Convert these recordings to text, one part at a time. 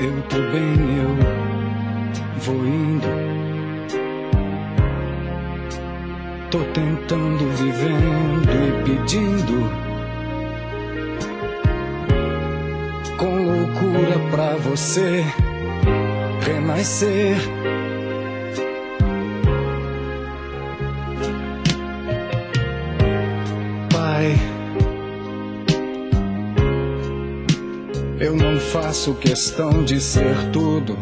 eu tô bem, eu vou indo. Tô tentando, vivendo e pedindo. Com loucura pra você renascer. Faço questão de ser tudo.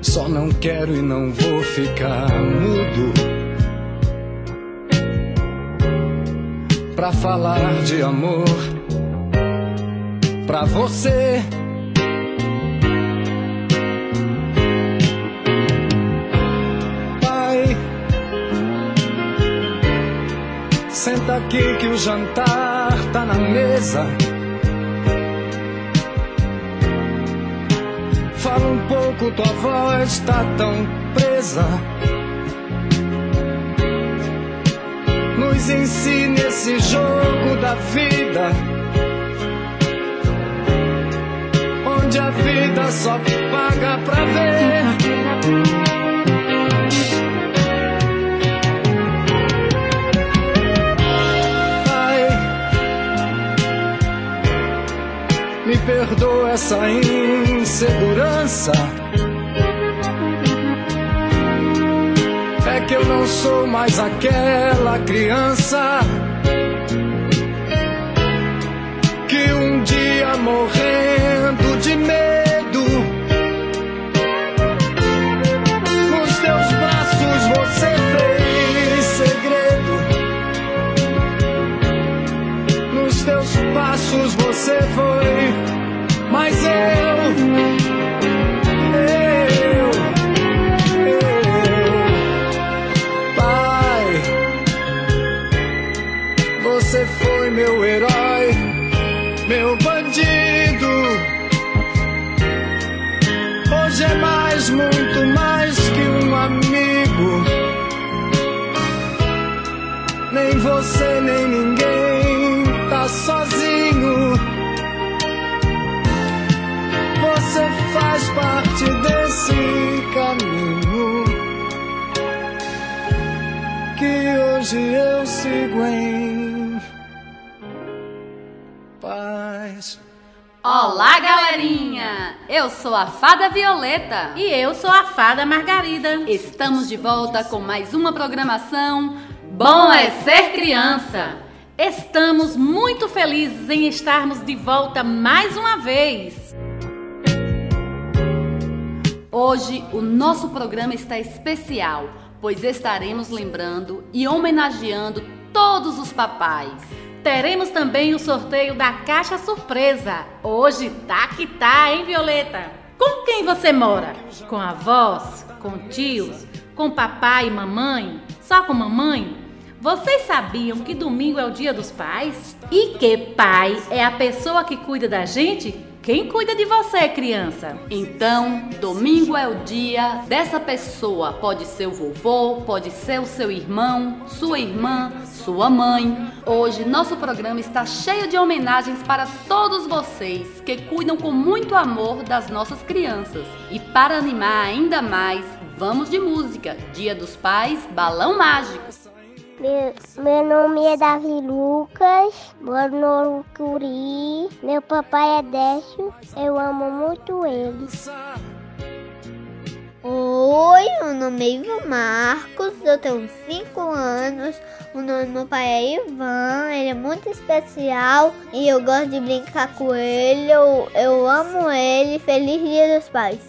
Só não quero e não vou ficar mudo. Pra falar de amor pra você. Pai, senta aqui que o jantar tá na mesa. Fala um pouco, tua voz tá tão presa. Nos ensine esse jogo da vida. onde a vida só paga pra ver. Perdoa essa insegurança. É que eu não sou mais aquela criança que um dia morrendo de medo. Você foi, mas eu. Eu, eu, Pai, você foi meu herói meu bandido. Hoje é mais, muito mais que um amigo. Nem você, nem ninguém tá sozinho. Parte desse caminho que hoje eu sigo em paz. Olá, galerinha! Eu sou a Fada Violeta E eu sou a fada Margarida. estamos de volta com mais uma programação Bom é Ser Criança. Estamos muito felizes em estarmos de volta mais uma vez. Hoje o nosso programa está especial, pois estaremos lembrando e homenageando todos os papais. Teremos também o sorteio da caixa surpresa. Hoje tá que tá, hein, Violeta? Com quem você mora? Com avós? Com tios? Com papai e mamãe? Só com mamãe? Vocês sabiam que domingo é o dia dos pais? E que pai é a pessoa que cuida da gente? Quem cuida de você, criança? Então, domingo é o dia dessa pessoa. Pode ser o vovô, pode ser o seu irmão, sua irmã, sua mãe. Hoje, nosso programa está cheio de homenagens para todos vocês que cuidam com muito amor das nossas crianças. E para animar ainda mais, vamos de música. Dia dos Pais, Balão Mágico. Meu, nome é Davi Lucas, moro no Curi. Meu papai é Décio, eu amo muito ele. Oi, meu nome é Ivan Marcos, eu tenho 5 anos. O nome do meu pai é Ivan, ele é muito especial e eu gosto de brincar com ele. Eu, eu amo ele. Feliz Dia dos Pais.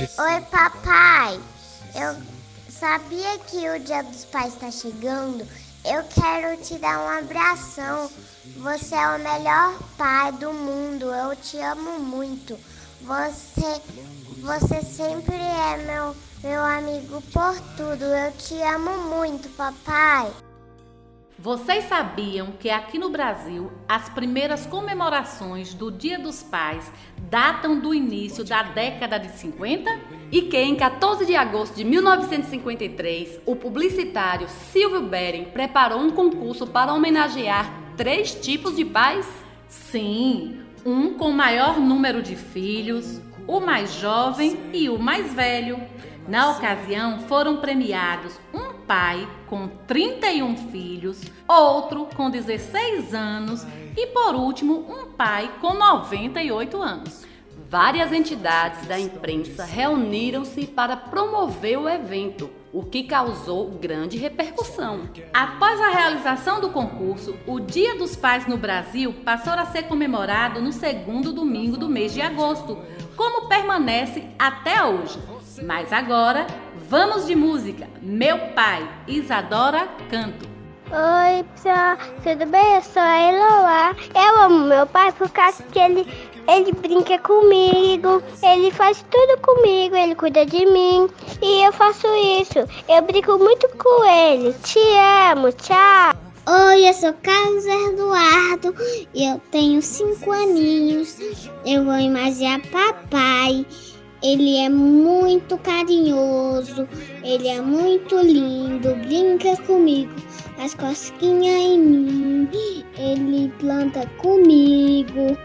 Oi, papai. Eu sabia que o Dia dos Pais está chegando. Eu quero te dar um abração. Você é o melhor pai do mundo. Eu te amo muito. Você, você sempre é meu, meu amigo por tudo. Eu te amo muito, papai. Vocês sabiam que aqui no Brasil as primeiras comemorações do Dia dos Pais datam do início da década de 50? E que em 14 de agosto de 1953, o publicitário Silvio Beren preparou um concurso para homenagear três tipos de pais? Sim, um com maior número de filhos, o mais jovem e o mais velho. Na ocasião, foram premiados um pai com 31 filhos, outro com 16 anos e, por último, um pai com 98 anos. Várias entidades da imprensa reuniram-se para promover o evento. o que causou grande repercussão. Após a realização do concurso, o Dia dos Pais no Brasil passou a ser comemorado no segundo domingo do mês de agosto, como permanece até hoje. Mas agora, vamos de música. Meu pai, Isadora Canto. Oi, pessoal, tudo bem? Eu sou a Eloá. Eu amo meu pai por causa que ele, ele brinca comigo, ele faz tudo comigo, ele cuida de mim e eu faço isso. Eu brinco muito com ele. Te amo, tchau. Oi, eu sou Carlos Eduardo e eu tenho cinco aninhos. Eu vou imaginar papai. Ele é muito carinhoso, ele é muito lindo, brinca comigo, faz cosquinha em mim, ele planta comigo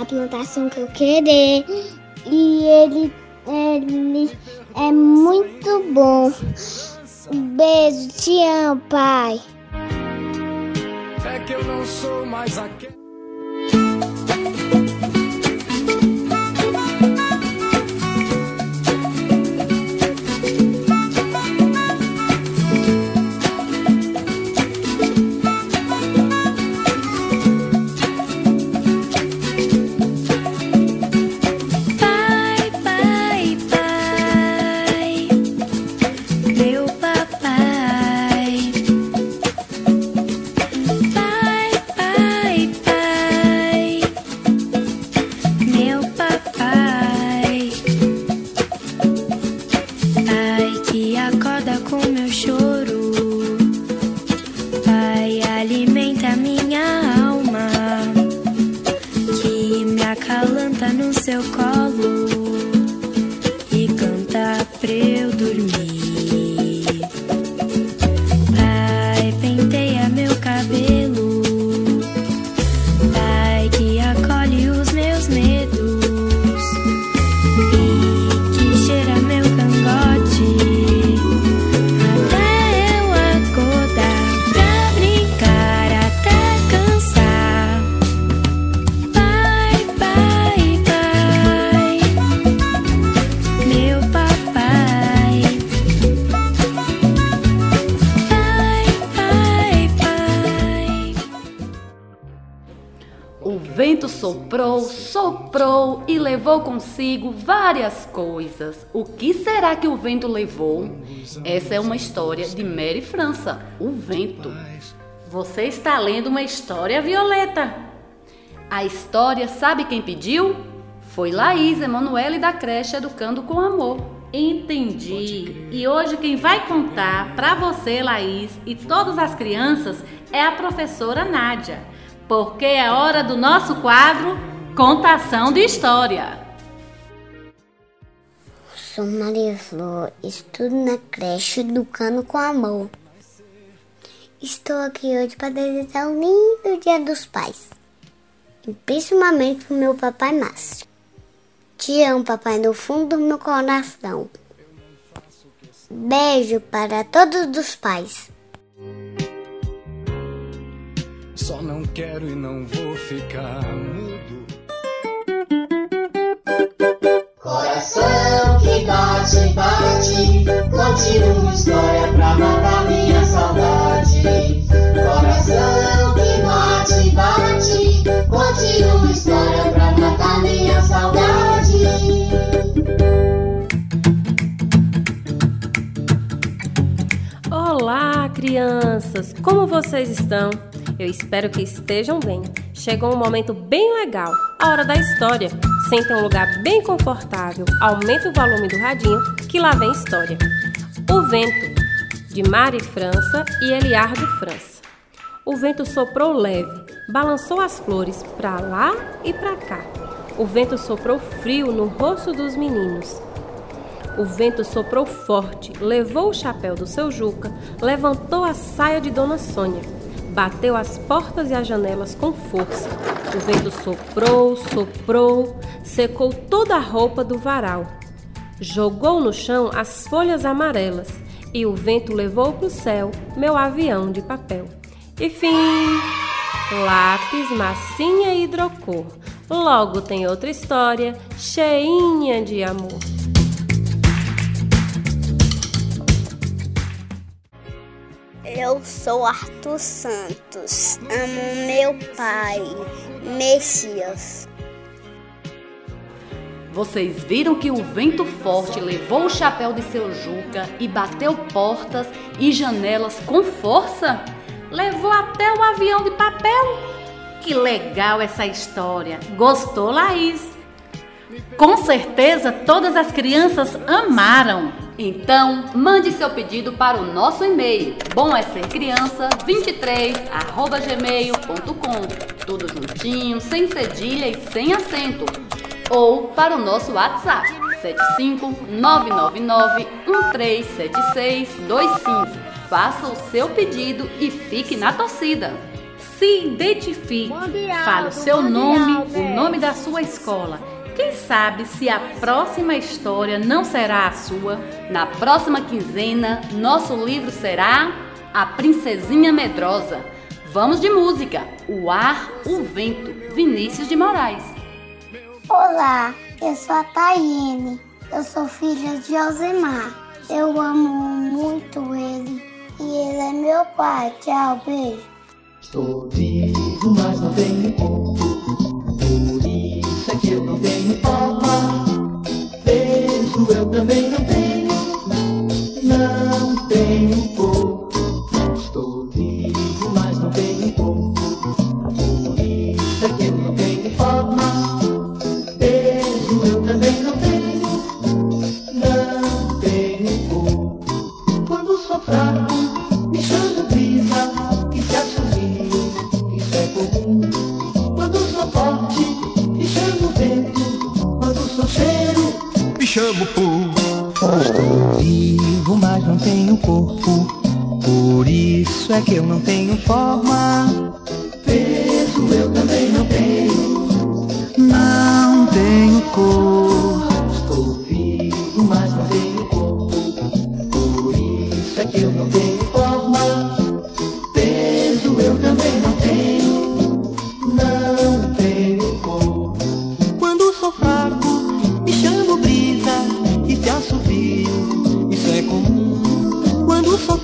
a plantação que eu querer e ele, ele é muito bom. Beijo, te amo, pai. É que eu não sou mais aquele. O vento soprou, soprou e levou consigo várias coisas. O que será que o vento levou? Essa é uma história de Mary França, o vento. Você está lendo uma história, Violeta? A história, sabe quem pediu? Foi Laís Emanuele da creche Educando com Amor. Entendi. E hoje quem vai contar para você, Laís, e todas as crianças é a professora Nádia, porque é hora do nosso quadro Contação de História. Sou Maria Flor, estudo na creche Educando com Amor. Estou aqui hoje para desejar um lindo Dia dos Pais. E principalmente para meu papai Márcio. Te amo, papai, no fundo do meu coração. Beijo para todos os pais. Só não quero e não vou ficar mudo. Coração que bate, bate, conte uma história pra matar minha saudade. Coração que bate, bate, conte uma história pra matar minha saudade. Olá, crianças! Como vocês estão? Eu espero que estejam bem. Chegou um momento bem legal, a hora da história. Senta em um lugar bem confortável, aumenta o volume do radinho, que lá vem história. O Vento, de Mari França e Eliardo França. O vento soprou leve, balançou as flores para lá e para cá. O vento soprou frio no rosto dos meninos. O vento soprou forte, levou o chapéu do seu Juca, levantou a saia de Dona Sônia, bateu as portas e as janelas com força. O vento soprou, soprou, secou toda a roupa do varal, jogou no chão as folhas amarelas e o vento levou para o céu meu avião de papel. E fim! Lápis, massinha e hidrocor. Logo tem outra história cheinha de amor. Eu sou Arthur Santos. Amo meu pai, Messias. Vocês viram que o vento forte levou o chapéu de seu Juca e bateu portas e janelas com força? Levou até o avião de papel? Que legal essa história! Gostou, Laís? Com certeza todas as crianças amaram. Então, mande seu pedido para o nosso e-mail bom é ser criança 23@gmail.com. Tudo juntinho, sem cedilha e sem acento. Ou para o nosso WhatsApp 75999137625. Faça o seu pedido e fique na torcida. Se identifique, fale o seu nome, o nome da sua escola. Quem sabe se a próxima história não será a sua? Na próxima quinzena, nosso livro será A Princesinha Medrosa. Vamos de música. O ar, o vento. Vinícius de Moraes. Olá, eu sou a Tayene. Eu sou filha de Alzemar. Eu amo muito ele. E ele é meu pai. Tchau, beijo. Estou vivo, mas não tenho tenho forma. Peso eu também não tenho.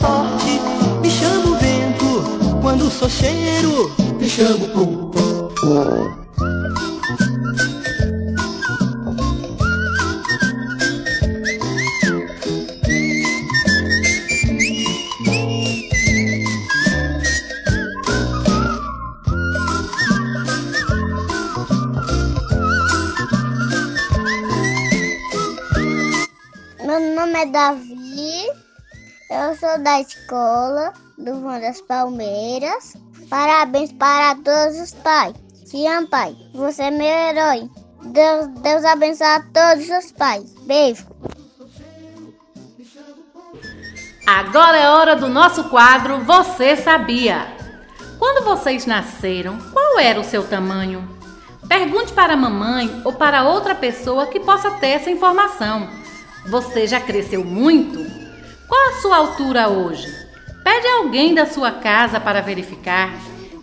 Forte, me chamo vento. Quando sou cheiro, me chamo pum. Meu nome é Davi. Eu sou da escola do Vão das Palmeiras. Parabéns para todos os pais. Te amo, pai. Você é meu herói. Deus, Deus abençoe a todos os pais. Beijo. Agora é hora do nosso quadro Você Sabia? Quando vocês nasceram, qual era o seu tamanho? Pergunte para a mamãe ou para outra pessoa que possa ter essa informação. Você já cresceu muito? Qual a sua altura hoje? Pede alguém da sua casa para verificar.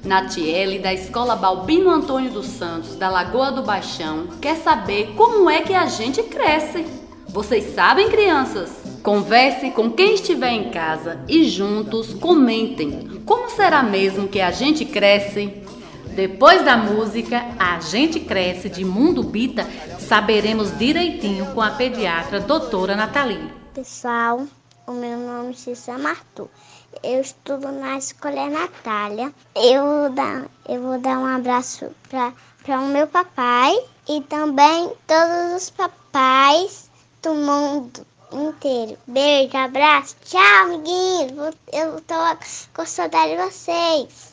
Natiele, da Escola Balbino Antônio dos Santos, da Lagoa do Baixão, quer saber como é que a gente cresce. Vocês sabem, crianças? Converse com quem estiver em casa e juntos comentem como será mesmo que a gente cresce. Depois da música A Gente Cresce de Mundo Bita, saberemos direitinho com a pediatra doutora Nathalie. Pessoal, o meu nome se chama Arthur. Eu estudo na escola Natália. Eu vou dar, eu vou dar um abraço para o meu papai e também todos os papais do mundo inteiro. Beijo, abraço. Tchau, amiguinhos. Eu tô com saudade de vocês.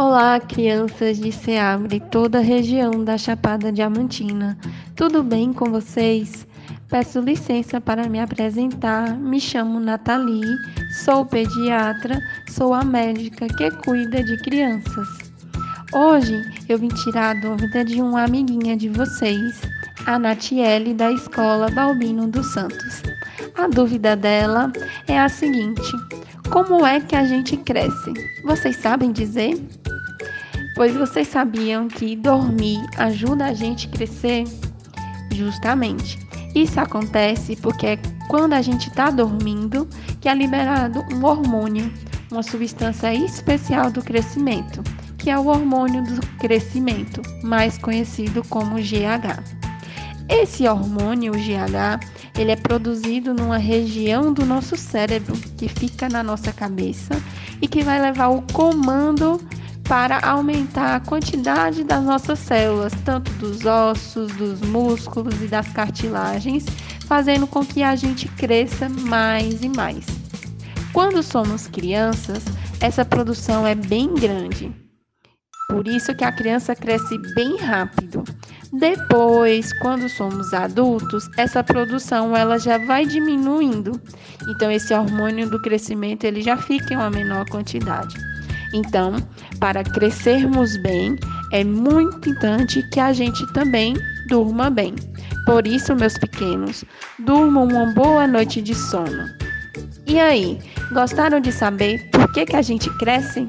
Olá, crianças de Seabra e toda a região da Chapada Diamantina. Tudo bem com vocês? Peço licença para me apresentar. Me chamo Nathalie, sou pediatra, sou a médica que cuida de crianças. Hoje eu vim tirar a dúvida de uma amiguinha de vocês, a Natiele da Escola Balbino dos Santos. A dúvida dela é a seguinte: como é que a gente cresce? Vocês sabem dizer? Pois vocês sabiam que dormir ajuda a gente a crescer? Justamente. Isso acontece porque quando a gente está dormindo, que é liberado um hormônio, uma substância especial do crescimento, que é o hormônio do crescimento, mais conhecido como GH. Esse hormônio, o GH, ele é produzido numa região do nosso cérebro que fica na nossa cabeça e que vai levar o comando para aumentar a quantidade das nossas células, tanto dos ossos, dos músculos e das cartilagens, fazendo com que a gente cresça mais e mais. Quando somos crianças, essa produção é bem grande. Por isso que a criança cresce bem rápido. Depois, quando somos adultos, essa produção ela já vai diminuindo. Então esse hormônio do crescimento ele já fica em uma menor quantidade. Então, para crescermos bem, é muito importante que a gente também durma bem. Por isso, meus pequenos, durmam uma boa noite de sono. E aí, gostaram de saber por que, que a gente cresce?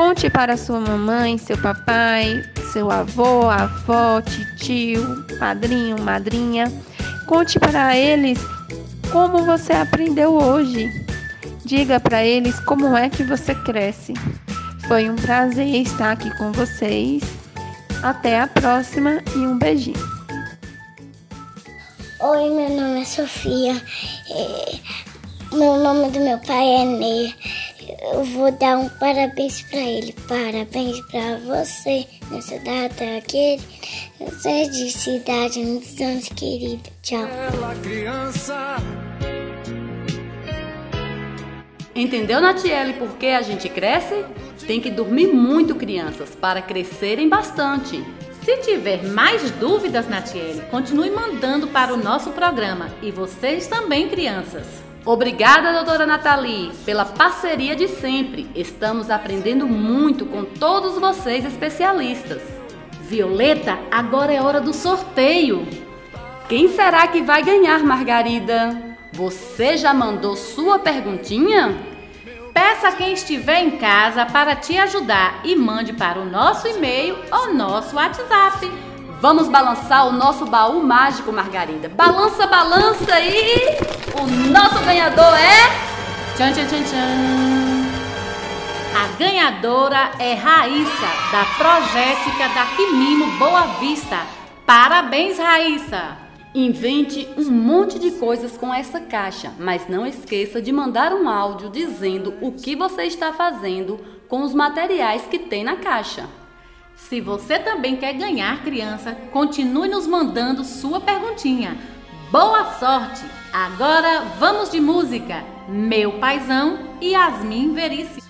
Conte para sua mamãe, seu papai, seu avô, avó, tio, padrinho, madrinha. Conte para eles como você aprendeu hoje. Diga para eles como é que você cresce. Foi um prazer estar aqui com vocês. Até a próxima e um beijinho. Oi, meu nome é Sofia. É, meu nome do meu pai é Ney. Eu vou dar um parabéns para ele. Parabéns para você nessa data aquele. Você é de cidade, muitos anos, querido. Tchau. Ela criança. Entendeu, Natiele, por que a gente cresce? Tem que dormir muito, crianças, para crescerem bastante. Se tiver mais dúvidas, Natiele, continue mandando para o nosso programa. E vocês também, crianças. Obrigada, doutora Nathalie, pela parceria de sempre. Estamos aprendendo muito com todos vocês especialistas. Violeta, agora é hora do sorteio. Quem será que vai ganhar, Margarida? Você já mandou sua perguntinha? Peça a quem estiver em casa para te ajudar e mande para o nosso e-mail ou nosso WhatsApp. Vamos balançar o nosso baú mágico, Margarida. Balança, balança e o nosso ganhador é. Tchan, tchan, tchan, tchan. A ganhadora é Raíssa, da Progéssica da Quimimo Boa Vista. Parabéns, Raíssa! Invente um monte de coisas com essa caixa, mas não esqueça de mandar um áudio dizendo o que você está fazendo com os materiais que tem na caixa. Se você também quer ganhar, criança, continue nos mandando sua perguntinha. Boa sorte! Agora vamos de música. Meu paizão e Yasmin Veríssimo.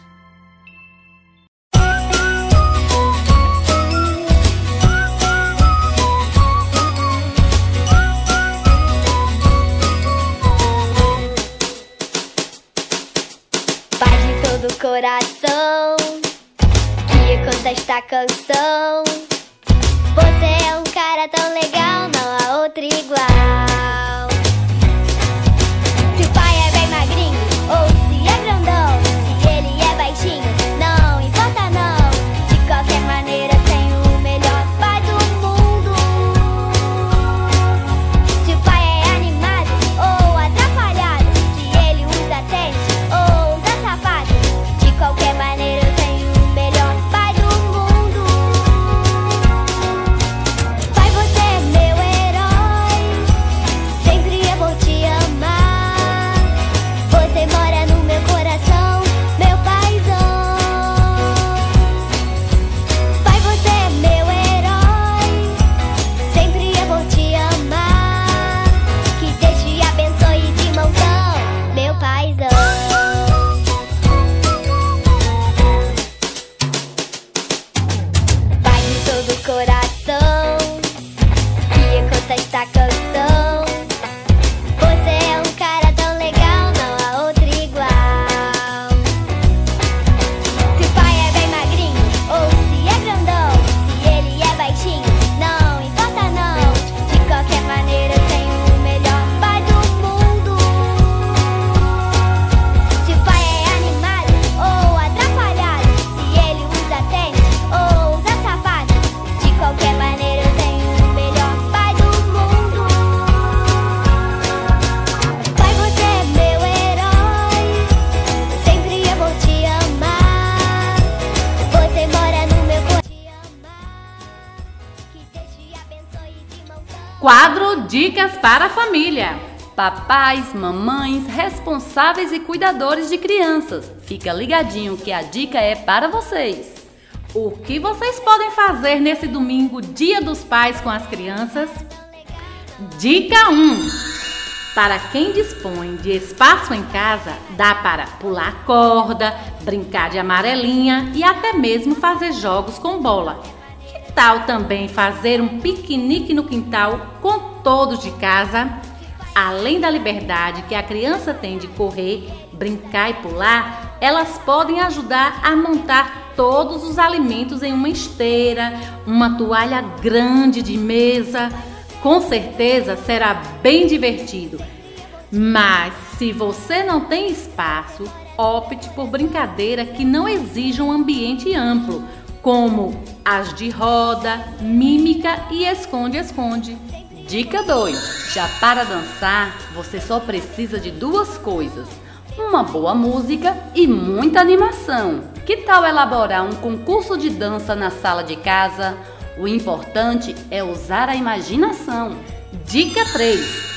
Pai de todo coração, que canta esta canção. Você é um cara tão legal, não Quadro Dicas para a Família. Papais, mamães, responsáveis e cuidadores de crianças, fica ligadinho que a dica é para vocês. O que vocês podem fazer nesse domingo, Dia dos Pais, com as crianças? Dica 1. Para quem dispõe de espaço em casa, dá para pular corda, brincar de amarelinha e até mesmo fazer jogos com bola. Tal também fazer um piquenique no quintal com todos de casa? Além da liberdade que a criança tem de correr, brincar e pular, elas podem ajudar a montar todos os alimentos em uma esteira, uma toalha grande de mesa. Com certeza será bem divertido. Mas se você não tem espaço, opte por brincadeira que não exija um ambiente amplo, como as de roda, mímica e esconde-esconde. Dica 2: Já para dançar, você só precisa de duas coisas: uma boa música e muita animação. Que tal elaborar um concurso de dança na sala de casa? O importante é usar a imaginação. Dica 3: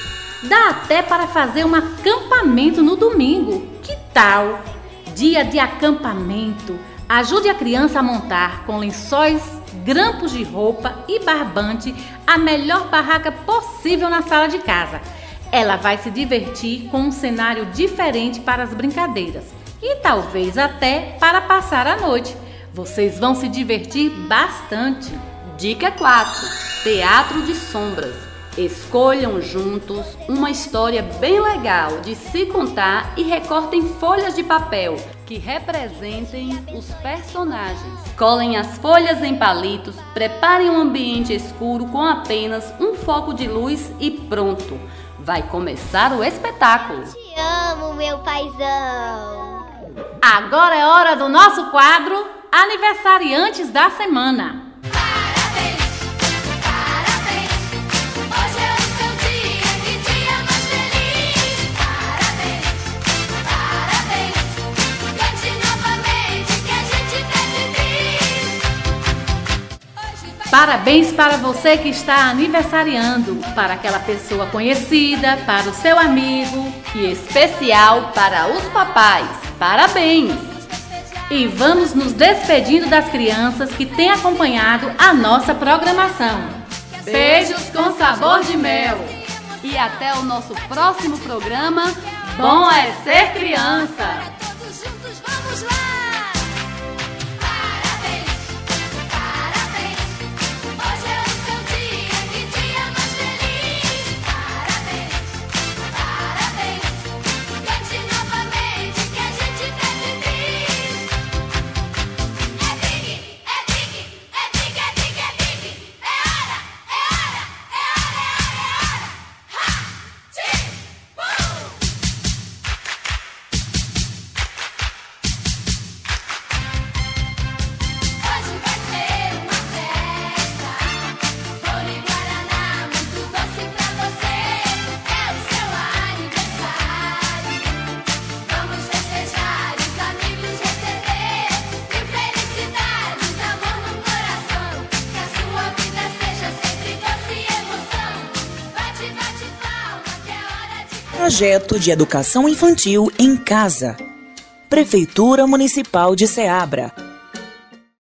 Dá até para fazer um acampamento no domingo. Que tal? Dia de acampamento. Ajude a criança a montar com lençóis grampos de roupa e barbante a melhor barraca possível na sala de casa. Ela vai se divertir com um cenário diferente para as brincadeiras e talvez até para passar a noite. Vocês vão se divertir bastante. Dica 4: Teatro de Sombras. Escolham juntos uma história bem legal de se contar e recortem folhas de papel que representem os personagens. Colhem as folhas em palitos, preparem um ambiente escuro com apenas um foco de luz e pronto. Vai começar o espetáculo. Te amo, meu paizão. Agora é hora do nosso quadro Aniversariantes da Semana. Parabéns para você que está aniversariando, para aquela pessoa conhecida, para o seu amigo e especial para os papais. Parabéns! E vamos nos despedindo das crianças que têm acompanhado a nossa programação. Beijos com sabor de mel! E até o nosso próximo programa. Bom é ser criança! Projeto de Educação Infantil em Casa. Prefeitura Municipal de Ceabra